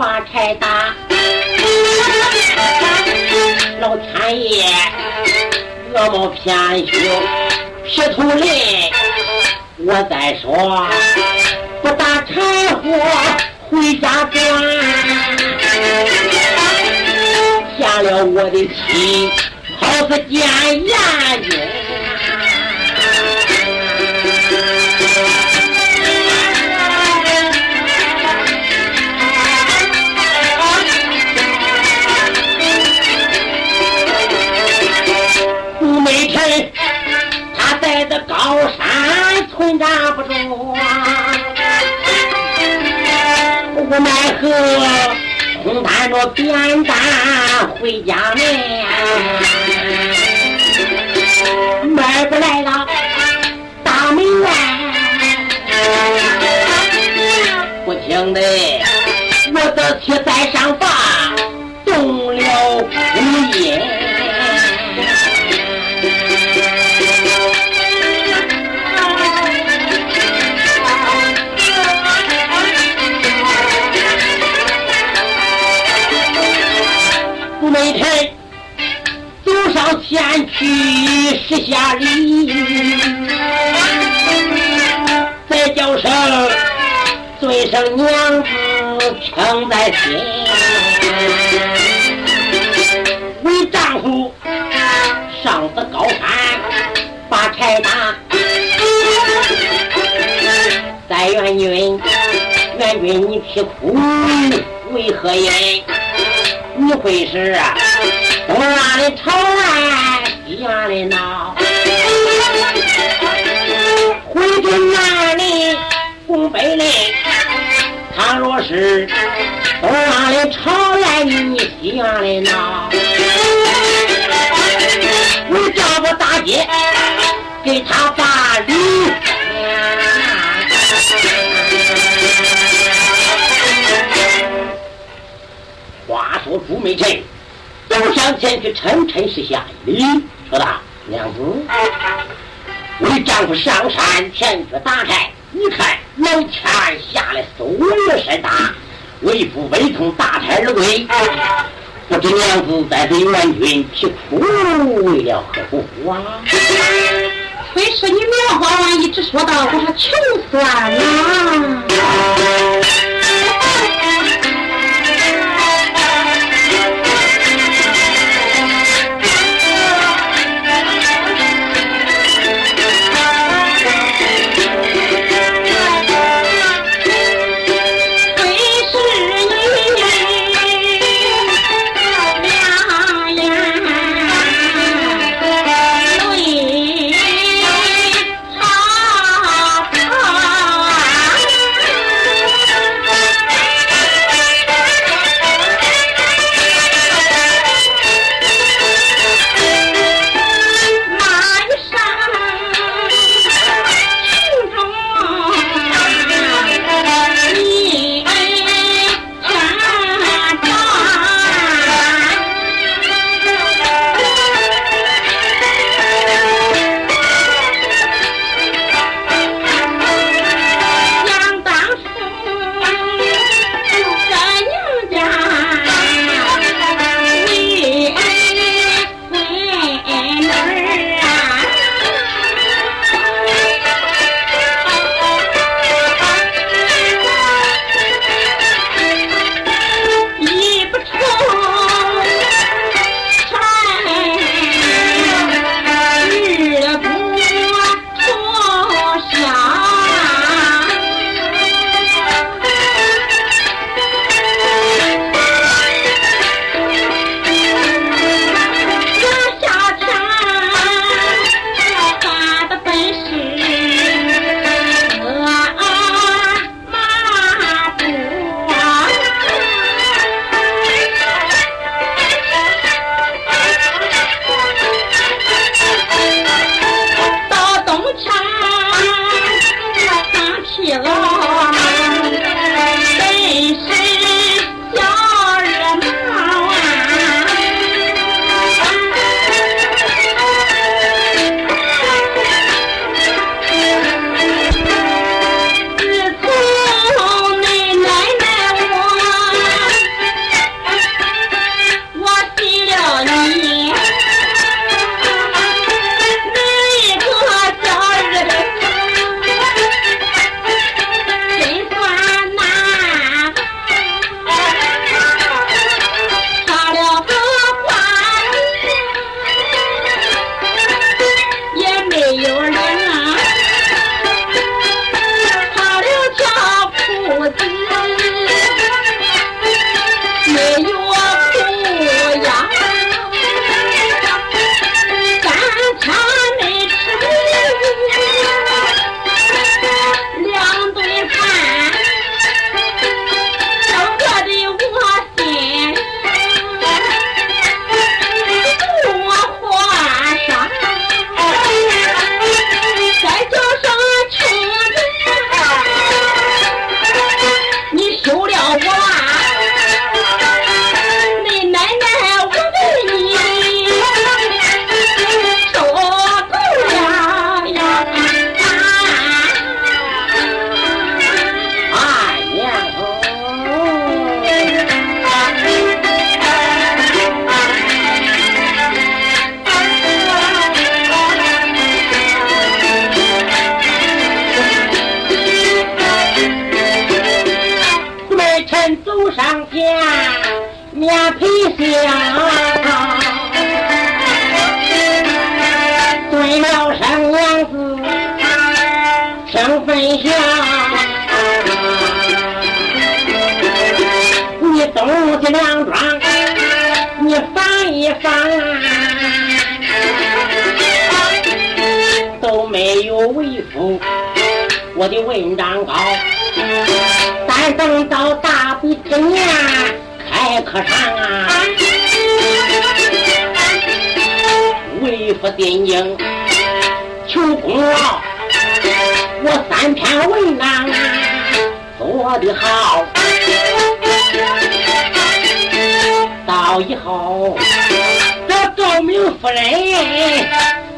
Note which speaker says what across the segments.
Speaker 1: 上把柴打，老天爷恶毛偏修劈头来，我再说不打柴火。回家转，见了我的妻，好似见阎君。站不住。无奈何，空担着扁担回家门，迈不来了大门外，不听的，我的妻在上房动了夫音。去施下礼，再叫声尊声娘子称在心。为丈夫上得高山把柴打，再元君，元君你啼哭为何因？你会是？东院里吵，里闹，回军那里拱北嘞。倘若是东院里吵来，你西院里闹，我叫我大姐给他把礼。话说朱美臣。走上前去，沉沉是下礼，说道：“娘子，为丈夫上山前去打柴，你看老天下来搜雨甚大，为父悲痛打柴而归。不知娘子在这元军啼哭，为了何故啊？”
Speaker 2: 非是你棉花王一直说道：“我说穷酸呐。”
Speaker 1: 臣走上前，面皮香，对了生娘子，听分享。你东西两桩，你翻一翻，都没有为夫。我的文章高，等到大比之年开课堂啊，为父进京求功劳，我三篇文章做得好，到以后这赵明夫人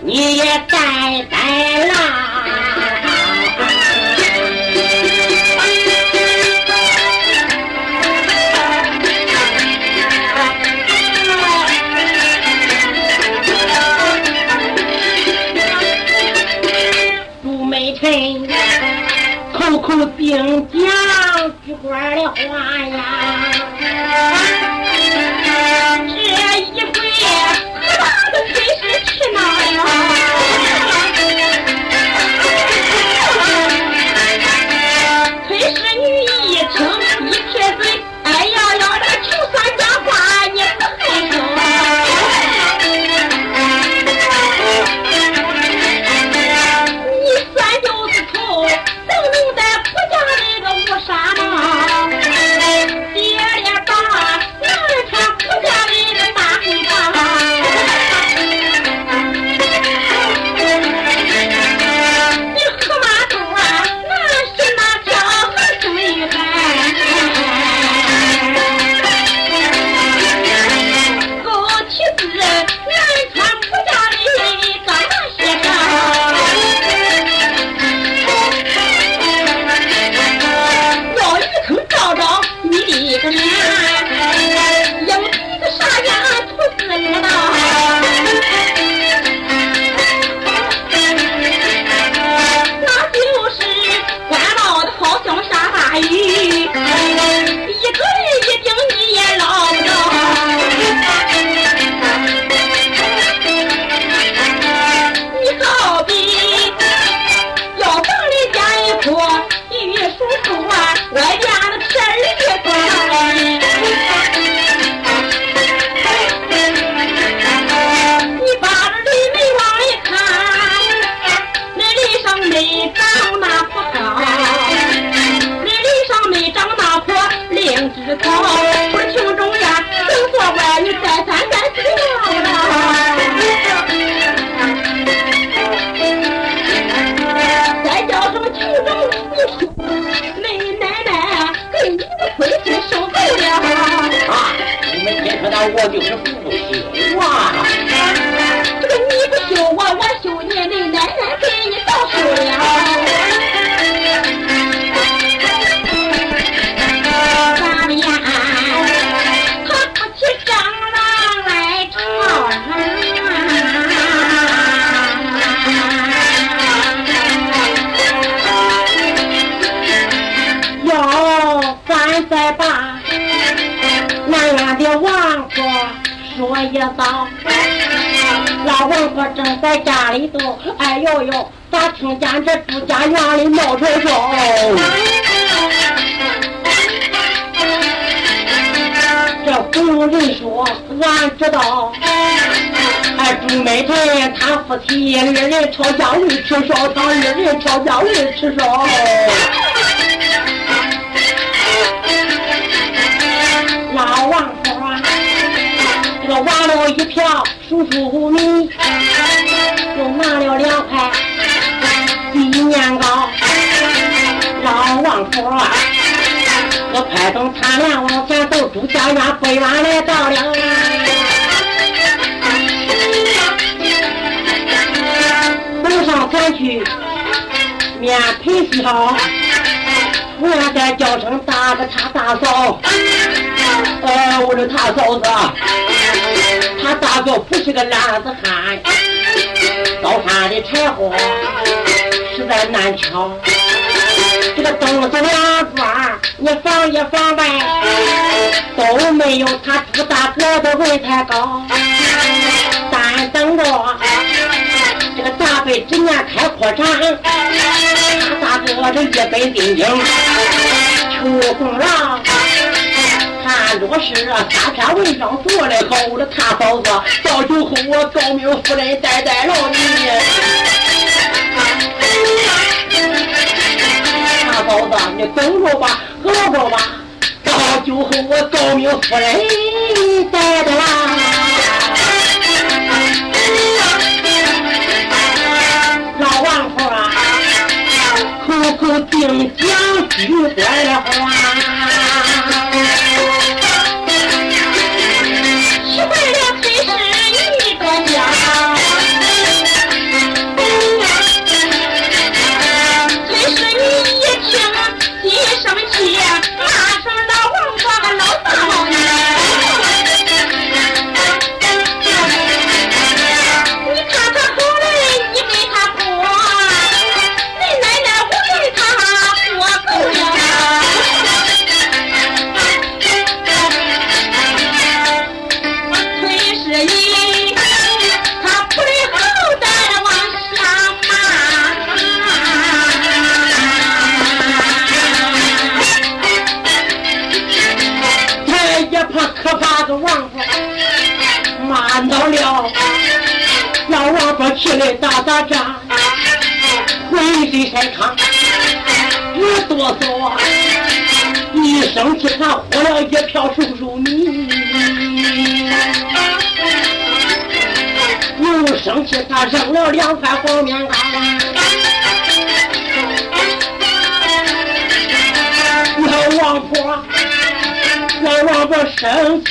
Speaker 1: 你也带带啦。口定讲举官的话呀，我
Speaker 3: 就是不修啊！
Speaker 1: 这个你不修我，我修你，没奶奶给你早修了。一遭。老王婆正在家里头，哎呦呦，咋听见这朱家院里闹吵吵？这古人说，俺知道，哎，朱美臣他夫妻二人吵架为吃烧，他二人吵架为吃烧。老王，这个挖了一瓢数数米，又拿了两块鸡年糕。老王婆，我快动擦脸往前走，朱家院不远来到了。走上前去，面皮小，我要再叫声大个他大嫂。呃，我说他嫂子，他大哥不是个懒子汉，高山的柴火实在难敲。这个凳子两转你防一防呗，都没有他朱大哥的位太高。但等着这个大辈之年开扩张，他大哥这一本定经求功劳。看着是三篇文章读了后，的他嫂子到酒后我高明夫人代代劳你。大嫂子，你等着吧，喝着吧，到酒后我高明夫人代代啦。老王婆啊，口口定讲句多的他扔了两块黄面糕，老王婆，老王婆生气。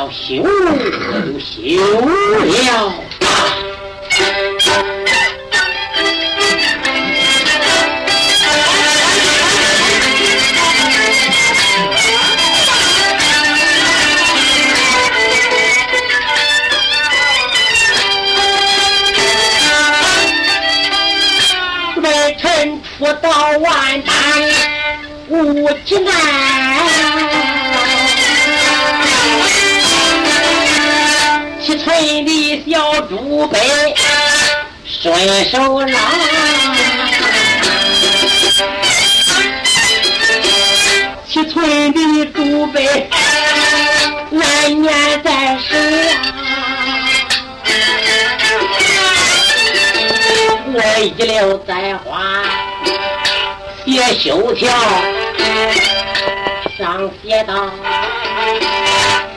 Speaker 1: 说到修就修了。微臣出到万般无计难。小猪辈顺手拉，七村里猪辈难念在手啊！我栽花，写绣条，上写道：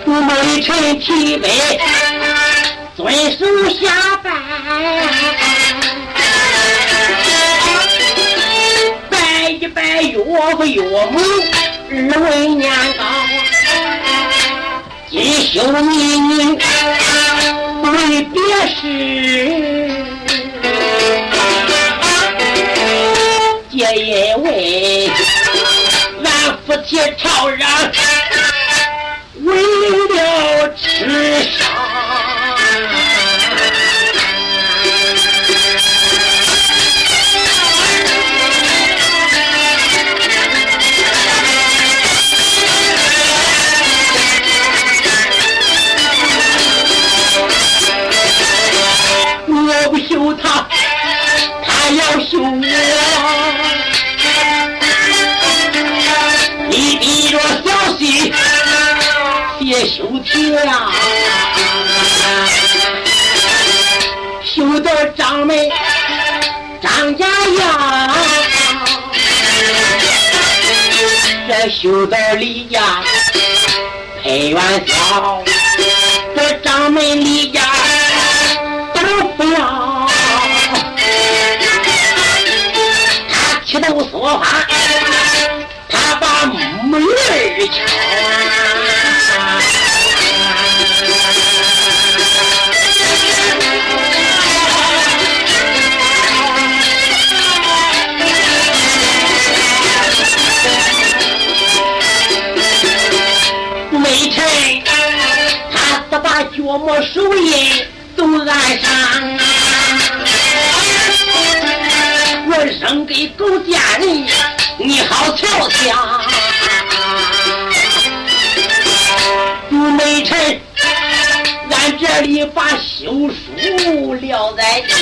Speaker 1: 朱美臣提杯，遵守下拜，拜一拜岳父岳母，二位年高，今休你女，为别事。皆因为俺夫妻吵嚷，为了写休条，休得张梅张家阳，这休得李家配元宵，这张梅李家都不要，他气头说话。他把木儿敲啊！微臣他只把脚毛手印都按上，我扔给狗家人。你好瞧瞧，你把休书撂在地，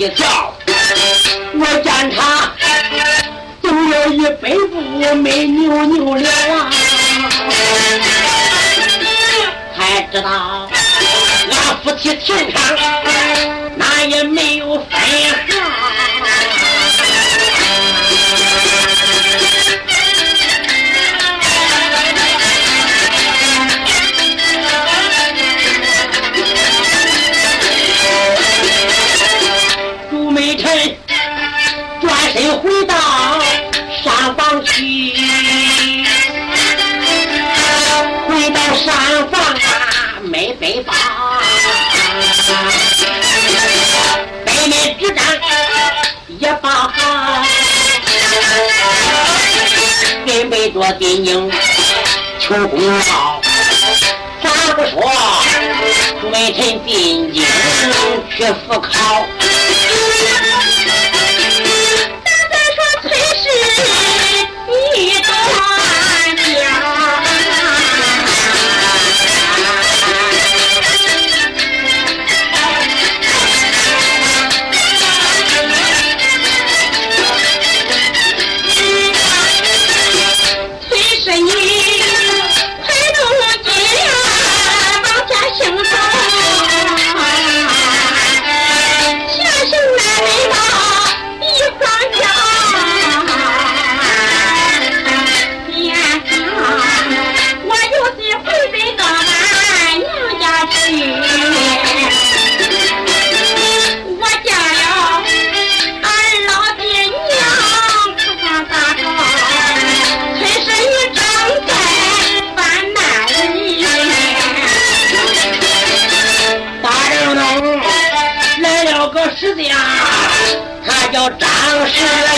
Speaker 2: 一
Speaker 1: 瞧，我见他走了一百步没扭扭了啊！才知道俺夫妻情长，那也没有分丁英求公道，咋不说准。臣定英去思考。他叫张世强。